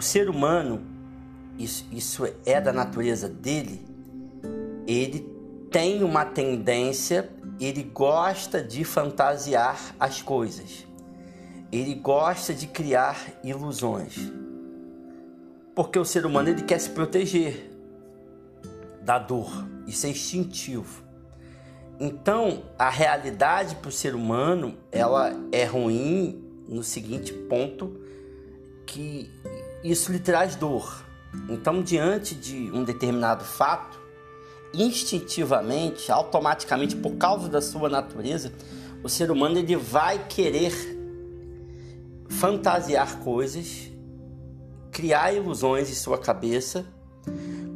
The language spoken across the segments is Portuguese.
o ser humano, isso, isso é da natureza dele, ele tem uma tendência, ele gosta de fantasiar as coisas. Ele gosta de criar ilusões. Porque o ser humano ele quer se proteger da dor. Isso é instintivo. Então, a realidade para o ser humano, ela é ruim no seguinte ponto que isso lhe traz dor. Então, diante de um determinado fato, instintivamente, automaticamente, por causa da sua natureza, o ser humano ele vai querer fantasiar coisas, criar ilusões em sua cabeça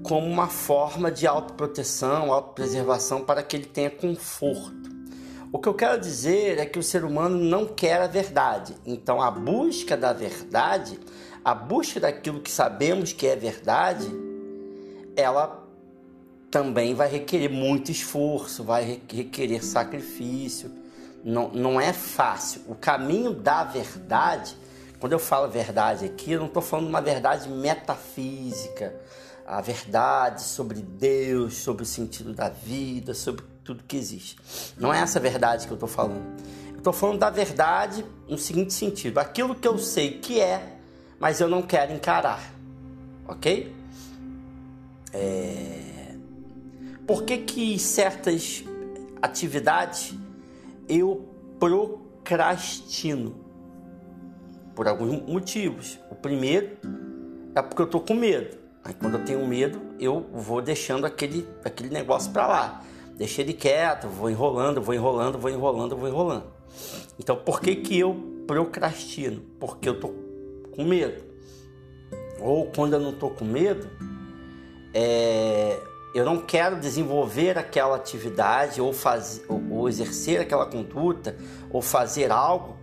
como uma forma de autoproteção, autopreservação para que ele tenha conforto. O que eu quero dizer é que o ser humano não quer a verdade. Então, a busca da verdade, a busca daquilo que sabemos que é verdade, ela também vai requerer muito esforço, vai requerer sacrifício. Não, não é fácil. O caminho da verdade, quando eu falo verdade aqui, eu não estou falando uma verdade metafísica a verdade sobre Deus, sobre o sentido da vida, sobre tudo que existe. Não é essa verdade que eu estou falando. Eu estou falando da verdade no seguinte sentido: aquilo que eu sei que é, mas eu não quero encarar. Ok? É... Por que, que certas atividades eu procrastino? Por alguns motivos. O primeiro é porque eu estou com medo. Aí quando eu tenho medo, eu vou deixando aquele, aquele negócio para lá. Deixei ele quieto, vou enrolando, vou enrolando, vou enrolando, vou enrolando. Então por que, que eu procrastino? Porque eu tô com medo. Ou quando eu não tô com medo, é, eu não quero desenvolver aquela atividade ou, fazer, ou, ou exercer aquela conduta ou fazer algo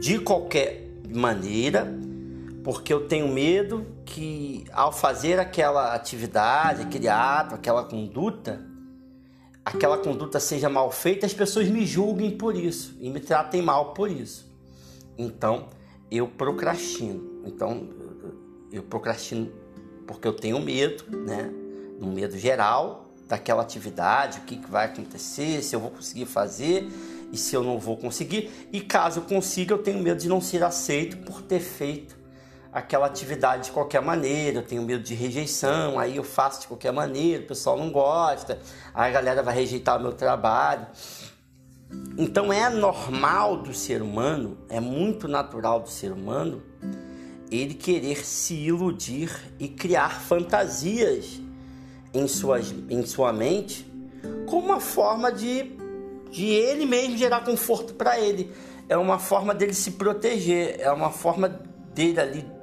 de qualquer maneira porque eu tenho medo que ao fazer aquela atividade, aquele ato, aquela conduta, aquela conduta seja mal feita, as pessoas me julguem por isso e me tratem mal por isso. Então, eu procrastino. Então, eu procrastino porque eu tenho medo, né? Um medo geral daquela atividade, o que, que vai acontecer, se eu vou conseguir fazer e se eu não vou conseguir. E caso eu consiga, eu tenho medo de não ser aceito por ter feito aquela atividade de qualquer maneira, eu tenho medo de rejeição, aí eu faço de qualquer maneira, o pessoal não gosta, aí a galera vai rejeitar o meu trabalho. Então é normal do ser humano, é muito natural do ser humano, ele querer se iludir e criar fantasias em, suas, em sua mente como uma forma de, de ele mesmo gerar conforto para ele. É uma forma dele se proteger, é uma forma dele ali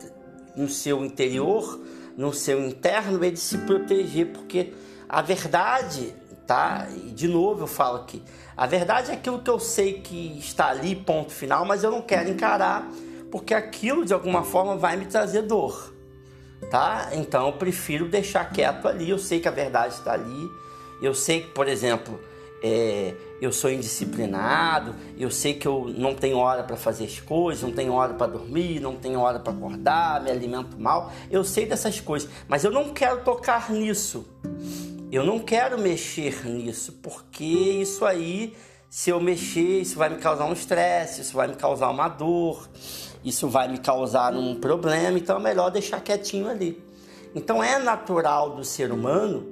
no seu interior, no seu interno, ele se proteger, porque a verdade, tá? E de novo eu falo aqui, a verdade é aquilo que eu sei que está ali, ponto final, mas eu não quero encarar, porque aquilo de alguma forma vai me trazer dor, tá? Então eu prefiro deixar quieto ali, eu sei que a verdade está ali, eu sei que, por exemplo, é, eu sou indisciplinado, eu sei que eu não tenho hora para fazer as coisas, não tenho hora para dormir, não tenho hora para acordar, me alimento mal. Eu sei dessas coisas, mas eu não quero tocar nisso. Eu não quero mexer nisso, porque isso aí, se eu mexer, isso vai me causar um estresse, isso vai me causar uma dor, isso vai me causar um problema, então é melhor deixar quietinho ali. Então é natural do ser humano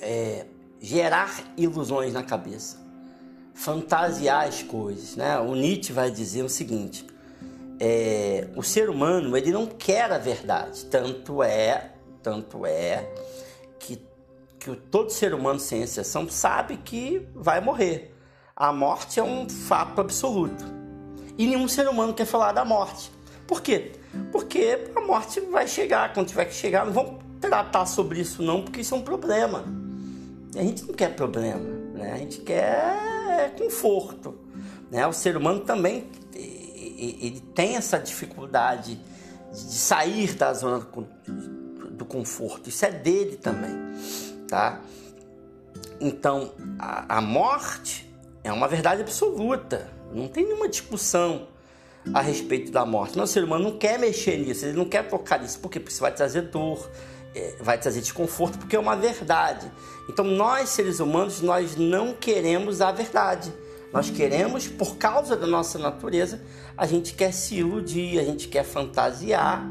é, gerar ilusões na cabeça, fantasiar as coisas. Né? O Nietzsche vai dizer o seguinte: é, o ser humano ele não quer a verdade, tanto é, tanto é que, que todo ser humano, sem exceção, sabe que vai morrer. A morte é um fato absoluto. E nenhum ser humano quer falar da morte. Por quê? Porque a morte vai chegar, quando tiver que chegar, não vamos tratar sobre isso não, porque isso é um problema. A gente não quer problema, né? A gente quer conforto, né? O ser humano também ele tem essa dificuldade de sair da zona do conforto. Isso é dele também, tá? Então, a, a morte é uma verdade absoluta, não tem nenhuma discussão. a respeito da morte. Não, o ser humano não quer mexer nisso, ele não quer tocar nisso. Por quê? Porque isso vai trazer dor, vai trazer desconforto, porque é uma verdade. Então, nós, seres humanos, nós não queremos a verdade. Nós queremos, por causa da nossa natureza, a gente quer se iludir, a gente quer fantasiar.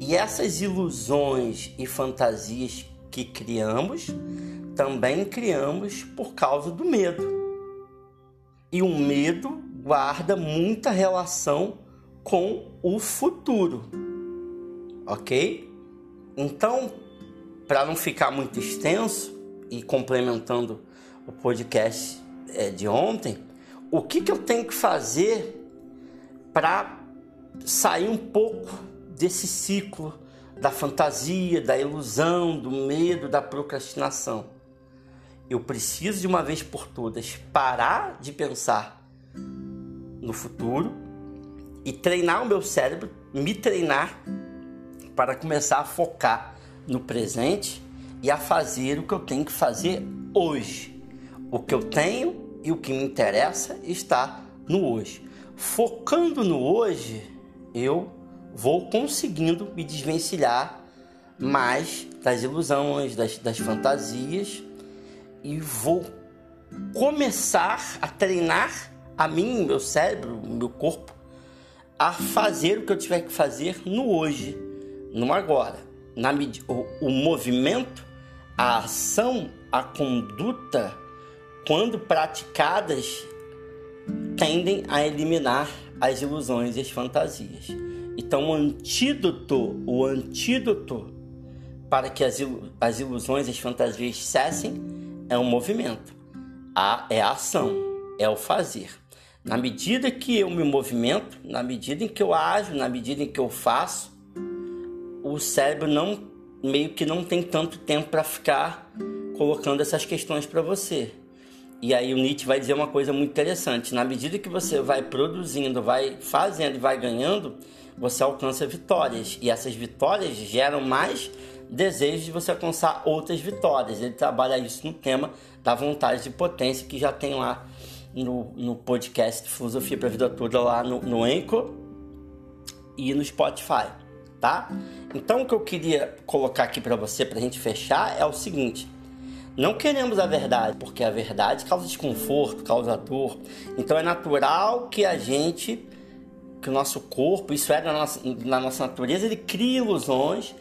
E essas ilusões e fantasias que criamos, também criamos por causa do medo. E o medo guarda muita relação com o futuro. Ok? Então, para não ficar muito extenso e complementando o podcast é, de ontem, o que, que eu tenho que fazer para sair um pouco desse ciclo da fantasia, da ilusão, do medo, da procrastinação? Eu preciso de uma vez por todas parar de pensar no futuro e treinar o meu cérebro, me treinar para começar a focar no presente e a fazer o que eu tenho que fazer hoje. O que eu tenho e o que me interessa está no hoje. Focando no hoje, eu vou conseguindo me desvencilhar mais das ilusões, das, das fantasias e vou começar a treinar a mim, meu cérebro, meu corpo, a fazer o que eu tiver que fazer no hoje, no agora. Na, o, o movimento, a ação, a conduta, quando praticadas, tendem a eliminar as ilusões e as fantasias. Então, o antídoto, o antídoto para que as, as ilusões e as fantasias cessem é o movimento, a, é a ação, é o fazer. Na medida que eu me movimento, na medida em que eu ajo, na medida em que eu faço, o cérebro não meio que não tem tanto tempo para ficar colocando essas questões para você. E aí o Nietzsche vai dizer uma coisa muito interessante: na medida que você vai produzindo, vai fazendo vai ganhando, você alcança vitórias. E essas vitórias geram mais desejo de você alcançar outras vitórias. Ele trabalha isso no tema da vontade de potência, que já tem lá no, no podcast Filosofia para a Vida Toda, lá no, no Anchor e no Spotify, tá? Então, o que eu queria colocar aqui para você, para a gente fechar, é o seguinte. Não queremos a verdade, porque a verdade causa desconforto, causa dor. Então é natural que a gente, que o nosso corpo, isso é na nossa, na nossa natureza, ele cria ilusões,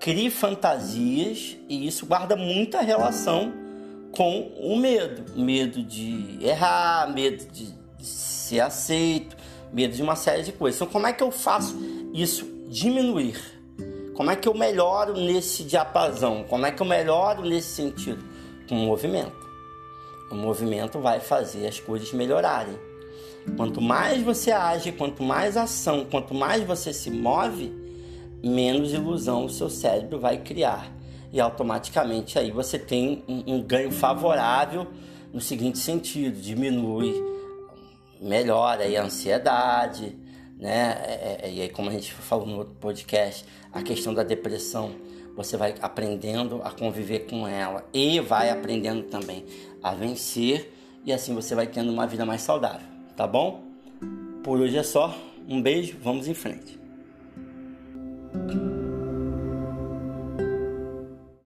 cria fantasias e isso guarda muita relação com o medo. Medo de errar, medo de ser aceito, medo de uma série de coisas. Então, como é que eu faço isso diminuir? Como é que eu melhoro nesse diapasão? Como é que eu melhoro nesse sentido? Com movimento. O movimento vai fazer as coisas melhorarem. Quanto mais você age, quanto mais ação, quanto mais você se move, menos ilusão o seu cérebro vai criar. E automaticamente aí você tem um, um ganho favorável no seguinte sentido: diminui, melhora a ansiedade, né? É, é, e aí, como a gente falou no outro podcast, a questão da depressão, você vai aprendendo a conviver com ela e vai aprendendo também a vencer, e assim você vai tendo uma vida mais saudável, tá bom? Por hoje é só, um beijo, vamos em frente.